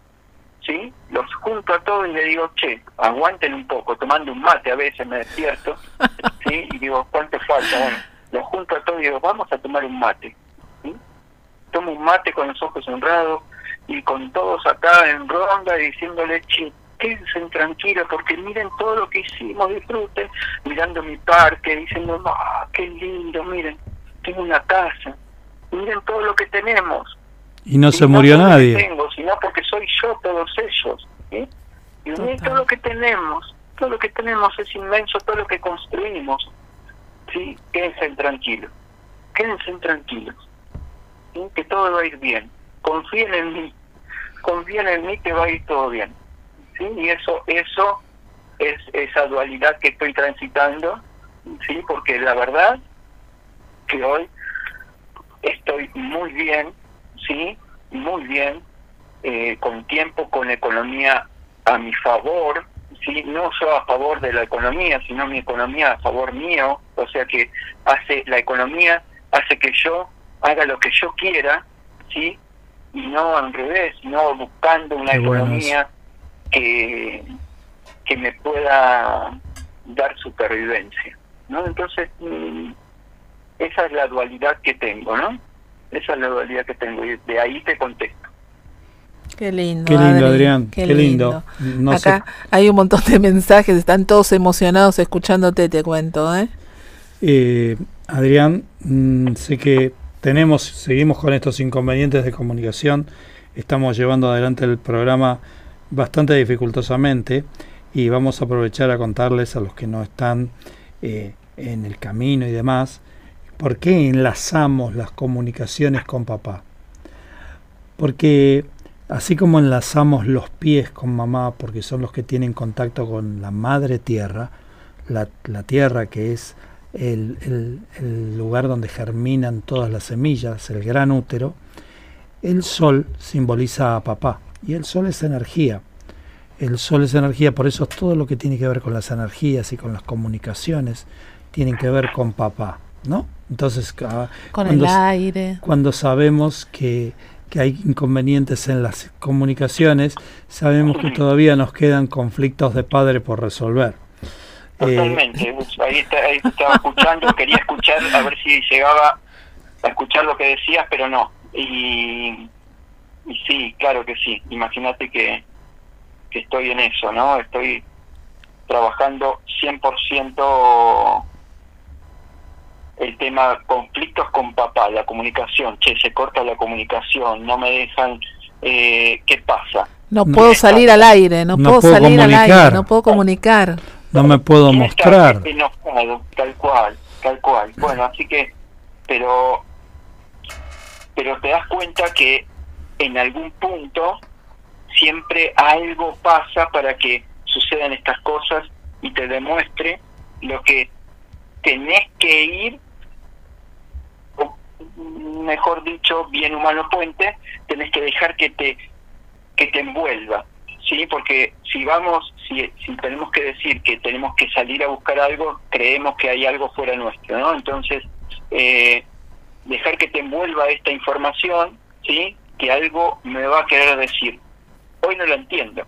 ¿sí? Los junto a todos y le digo, che, aguanten un poco, tomando un mate a veces me despierto, ¿sí? Y digo, ¿cuánto falta? Bueno, los junto a todos y digo, vamos a tomar un mate, ¿sí? Tomo un mate con los ojos cerrados y con todos acá en ronda diciéndole, che, quédense tranquilos porque miren todo lo que hicimos, disfruten, mirando mi parque, diciendo, ah, qué lindo, miren, tengo una casa, miren todo lo que tenemos, y no se murió nadie. Tengo, sino porque soy yo todos ellos. ¿sí? Y todo lo que tenemos, todo lo que tenemos es inmenso, todo lo que construimos. ¿sí? Quédense tranquilos, quédense tranquilos, ¿sí? que todo va a ir bien. Confíen en mí, confíen en mí que va a ir todo bien. ¿Sí? Y eso, eso es esa dualidad que estoy transitando, ¿sí? porque la verdad que hoy estoy muy bien, sí, muy bien, eh, con tiempo, con economía a mi favor, sí, no solo a favor de la economía, sino mi economía a favor mío, o sea que hace la economía hace que yo haga lo que yo quiera, sí, y no al revés, no buscando una economía que que me pueda dar supervivencia, ¿no? Entonces mm, esa es la dualidad que tengo, ¿no? Esa es la dualidad que tengo y de ahí te contesto. Qué lindo. Qué lindo, Adrián. Qué, lindo. Acá hay un montón de mensajes, están todos emocionados escuchándote, te cuento. ¿eh? eh Adrián, mm, sé que tenemos, seguimos con estos inconvenientes de comunicación, estamos llevando adelante el programa bastante dificultosamente y vamos a aprovechar a contarles a los que no están eh, en el camino y demás, por qué enlazamos las comunicaciones con papá. Porque así como enlazamos los pies con mamá, porque son los que tienen contacto con la madre tierra, la, tierra que es el, el, lugar donde germinan todas las semillas, el gran útero, el sol simboliza a papá y el sol es energía. El sol es energía, por eso todo lo que tiene que ver con las energías y con las comunicaciones tienen que ver con papá, ¿no? Entonces, con cuando, el aire. Cuando sabemos que, hay inconvenientes en las comunicaciones, sabemos que todavía nos quedan conflictos de padre por resolver. Totalmente, eh, ahí, estaba escuchando, quería escuchar a ver si llegaba a escuchar lo que decías, pero no. Y, y sí, claro que sí. Imagínate que, que estoy en eso, ¿no? Estoy trabajando 100% el tema conflictos con papá, la comunicación, che, se corta la comunicación, no me dejan, eh, ¿qué pasa? No puedo salir al aire, no, puedo, salir al aire, no puedo comunicar. No me puedo mostrar. tal cual, tal cual. Bueno, así que, pero, pero te das cuenta que en algún punto siempre algo pasa para que sucedan estas cosas y te demuestre lo que tenés que ir, mejor dicho, bien humano puente, tenés que dejar que te que te envuelva, sí, porque si vamos, si, si tenemos que decir que tenemos que salir a buscar algo, creemos que hay algo fuera nuestro, ¿no? Entonces eh, dejar que te envuelva esta información, sí, que algo me va a querer decir Hoy no lo entiendo,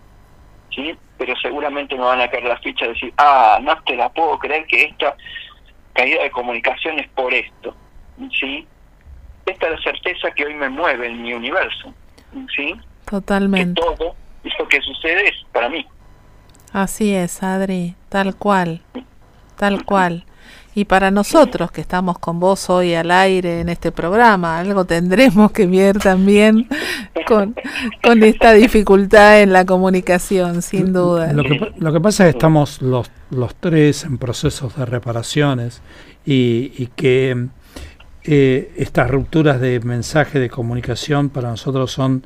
¿sí? Pero seguramente me van a caer las fichas y decir, ah, no te la puedo creer que esta caída de comunicación es por esto, ¿sí? Esta es la certeza que hoy me mueve en mi universo, ¿sí? Totalmente. Que todo lo que sucede es para mí. Así es, Adri, tal cual, tal cual. Y para nosotros que estamos con vos hoy al aire en este programa, algo tendremos que ver también con, con esta dificultad en la comunicación, sin duda. Lo que, lo que pasa es que estamos los, los tres en procesos de reparaciones y, y que eh, estas rupturas de mensaje de comunicación para nosotros son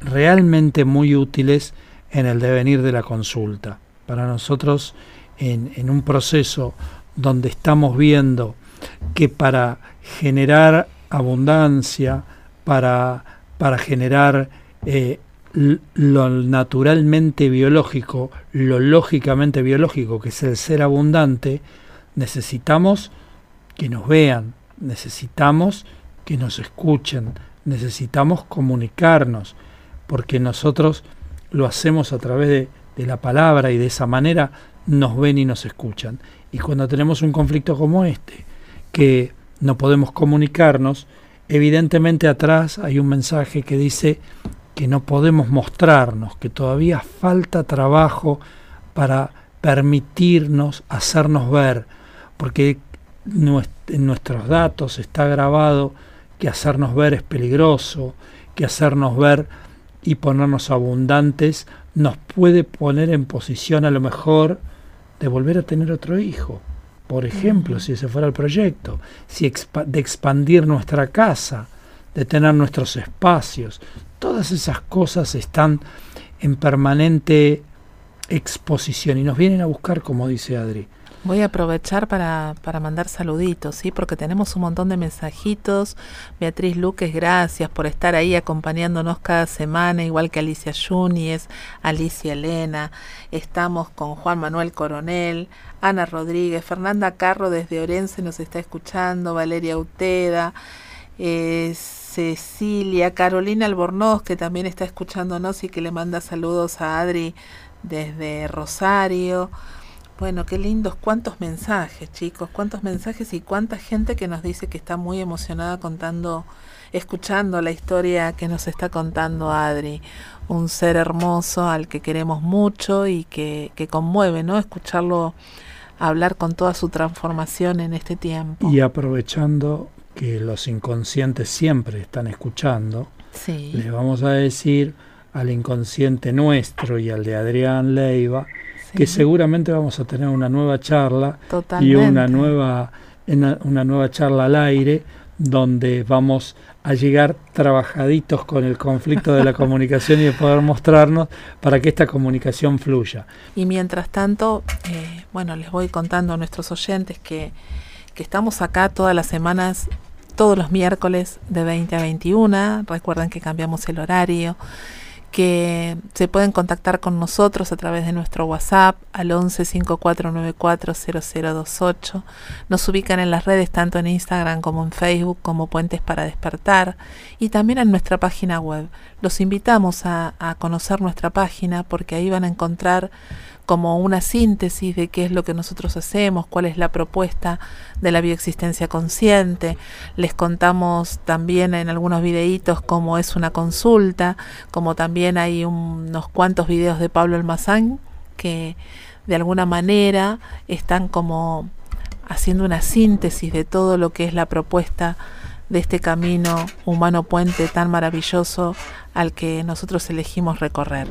realmente muy útiles en el devenir de la consulta. Para nosotros, en, en un proceso donde estamos viendo que para generar abundancia, para, para generar eh, lo naturalmente biológico, lo lógicamente biológico, que es el ser abundante, necesitamos que nos vean, necesitamos que nos escuchen, necesitamos comunicarnos, porque nosotros lo hacemos a través de, de la palabra y de esa manera nos ven y nos escuchan. Y cuando tenemos un conflicto como este, que no podemos comunicarnos, evidentemente atrás hay un mensaje que dice que no podemos mostrarnos, que todavía falta trabajo para permitirnos hacernos ver, porque en nuestros datos está grabado que hacernos ver es peligroso, que hacernos ver y ponernos abundantes nos puede poner en posición a lo mejor de volver a tener otro hijo, por ejemplo, si ese fuera el proyecto, si de expandir nuestra casa, de tener nuestros espacios, todas esas cosas están en permanente exposición y nos vienen a buscar, como dice Adri. Voy a aprovechar para, para mandar saluditos, ¿sí? Porque tenemos un montón de mensajitos. Beatriz Luques, gracias por estar ahí acompañándonos cada semana, igual que Alicia Yuníez, Alicia Elena. Estamos con Juan Manuel Coronel, Ana Rodríguez, Fernanda Carro desde Orense nos está escuchando, Valeria Uteda, eh, Cecilia, Carolina Albornoz, que también está escuchándonos y que le manda saludos a Adri desde Rosario. Bueno, qué lindos, cuántos mensajes, chicos, cuántos mensajes y cuánta gente que nos dice que está muy emocionada contando escuchando la historia que nos está contando Adri, un ser hermoso al que queremos mucho y que, que conmueve, ¿no? Escucharlo hablar con toda su transformación en este tiempo. Y aprovechando que los inconscientes siempre están escuchando, sí. les vamos a decir al inconsciente nuestro y al de Adrián Leiva sí. que seguramente vamos a tener una nueva charla Totalmente. y una nueva una nueva charla al aire donde vamos a llegar trabajaditos con el conflicto de la comunicación y de poder mostrarnos para que esta comunicación fluya. Y mientras tanto, eh, bueno, les voy contando a nuestros oyentes que, que estamos acá todas las semanas todos los miércoles de 20 a 21. Recuerden que cambiamos el horario que se pueden contactar con nosotros a través de nuestro WhatsApp al 11 5494 0028. Nos ubican en las redes tanto en Instagram como en Facebook como Puentes para Despertar y también en nuestra página web. Los invitamos a, a conocer nuestra página porque ahí van a encontrar como una síntesis de qué es lo que nosotros hacemos, cuál es la propuesta de la bioexistencia consciente. Les contamos también en algunos videitos cómo es una consulta, como también hay unos cuantos videos de Pablo Almazán que de alguna manera están como haciendo una síntesis de todo lo que es la propuesta de este camino humano puente tan maravilloso al que nosotros elegimos recorrer.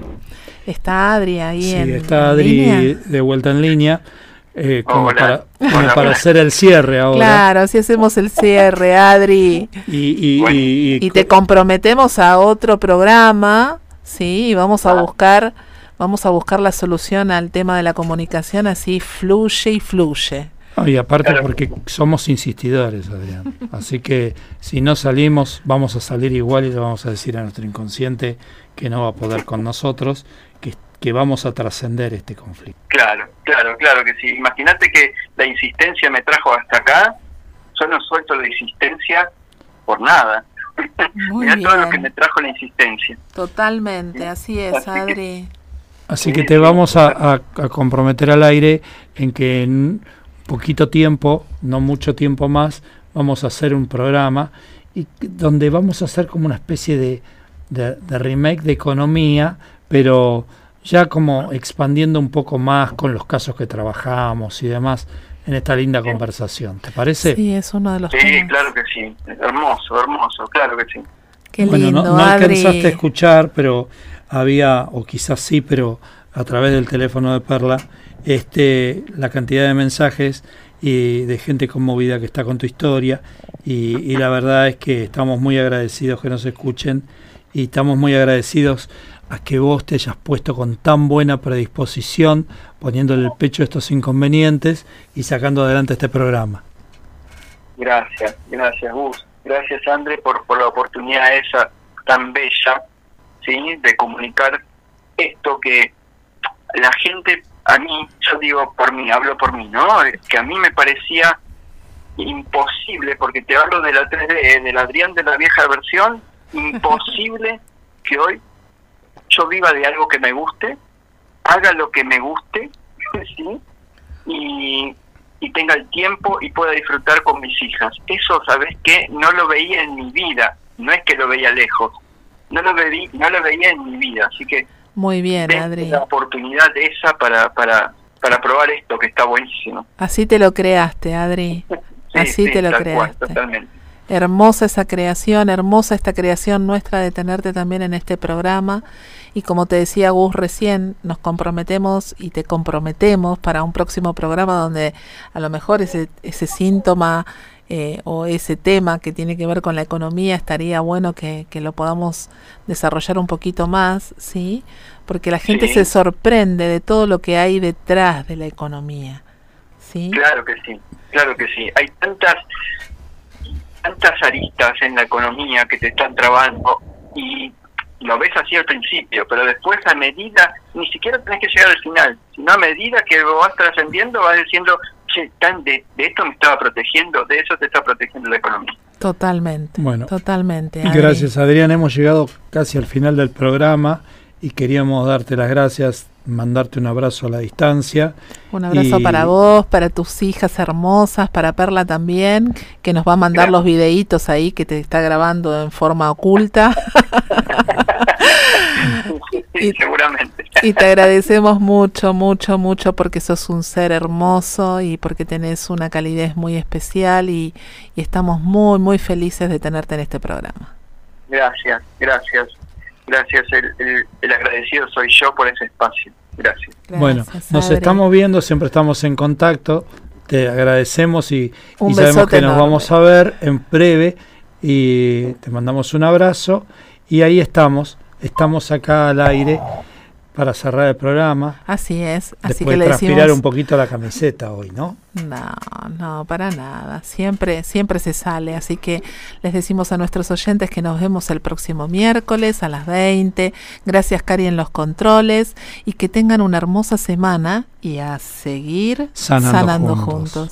Está Adri ahí sí, en está Adri línea? de vuelta en línea. Eh, como Hola. para, como Hola, para hola. hacer el cierre ahora. Claro, así hacemos el cierre, Adri. Y, y- Bueno. y- Y te comprometemos a otro programa, sí, y vamos a Ah. buscar, vamos a buscar la solución al tema de la comunicación, así fluye y fluye. No, y aparte Claro. porque somos insistidores, Adrián. Así que si no salimos, vamos a salir igual y le vamos a decir a nuestro inconsciente que no va a poder con nosotros, que, que vamos a trascender este conflicto. Claro, claro, claro que sí. Imagínate que la insistencia me trajo hasta acá. Yo no suelto la insistencia por nada. Muy Mirá todo lo que me trajo la insistencia. totalmente, así es, Así que- Adri. Así Sí, que te vamos a, claro. a- a comprometer al aire en que en poquito tiempo, no mucho tiempo más, vamos a hacer un programa y que- donde vamos a hacer como una especie de, de- de remake de economía, pero ya como expandiendo un poco más con los casos que trabajamos y demás en esta linda conversación. ¿Te parece? Sí, es uno de los Sí, temas. claro que sí. Hermoso, hermoso, claro que sí. Qué bueno, lindo, no, no Adri. alcanzaste a escuchar, pero había, o quizás sí, pero a través del teléfono de Perla, este, la cantidad de mensajes y de gente conmovida que está con tu historia. Y, la verdad es que estamos muy agradecidos que nos escuchen y estamos muy agradecidos a que vos te hayas puesto con tan buena predisposición, poniéndole el pecho estos inconvenientes y sacando adelante este programa. Gracias, gracias Gus. Gracias André por, por la oportunidad esa tan bella, ¿sí? De comunicar esto que la gente, a mí, yo digo por mí, hablo por mí, ¿no? Que a mí me parecía imposible, porque te hablo de la 3D, del Adrián de la vieja versión, imposible que hoy yo viva de algo que me guste, haga lo que me guste, ¿sí? Y, y tenga el tiempo y pueda disfrutar con mis hijas. Eso, ¿sabes qué? No lo veía en mi vida, no es que lo veía lejos, no lo, veí, no lo veía en mi vida, así que Muy bien, Adri. la oportunidad esa para, para, para probar esto que está buenísimo. Así te lo creaste, Adri. Sí, Así sí, te lo cual, creaste. totalmente. Hermosa esa creación, hermosa esta creación nuestra de tenerte también en este programa. Y como te decía Gus recién, nos comprometemos y te comprometemos para un próximo programa donde a lo mejor ese, ese síntoma eh, o ese tema que tiene que ver con la economía estaría bueno que, que lo podamos desarrollar un poquito más, ¿sí? Porque la gente Sí. se sorprende de todo lo que hay detrás de la economía, ¿sí? Claro que sí, claro que sí. Hay tantas tantas aristas en la economía que te están trabando y lo ves así al principio, pero después a medida, ni siquiera tenés que llegar al final, sino a medida que lo vas trascendiendo vas diciendo, che, tan de, de esto me estaba protegiendo, de eso te está protegiendo la economía. Totalmente, Bueno. totalmente. Adri. Gracias Adrián, hemos llegado casi al final del programa y queríamos darte las gracias mandarte un abrazo a la distancia. Un abrazo para vos, para tus hijas hermosas, para Perla también, que nos va a mandar los videitos ahí que te está grabando en forma oculta. y, seguramente. Y te agradecemos mucho, mucho, mucho porque sos un ser hermoso y porque tenés una calidez muy especial y, y estamos muy, muy felices de tenerte en este programa. Gracias, gracias. Gracias, el, el, agradecido soy yo por ese espacio. Gracias. bueno, nos estamos viendo, siempre estamos en contacto. Te agradecemos y, y sabemos que nos vamos a ver en breve y te mandamos un abrazo y ahí estamos, estamos acá al aire para cerrar el programa. Así es. Así que le transpirar un poquito la camiseta hoy, ¿no? No, no, para nada. Siempre, siempre se sale. Así que les decimos a nuestros oyentes que nos vemos el próximo miércoles a las 20. Gracias, Cari, en los controles. Y que tengan una hermosa semana y a seguir sanando, juntos.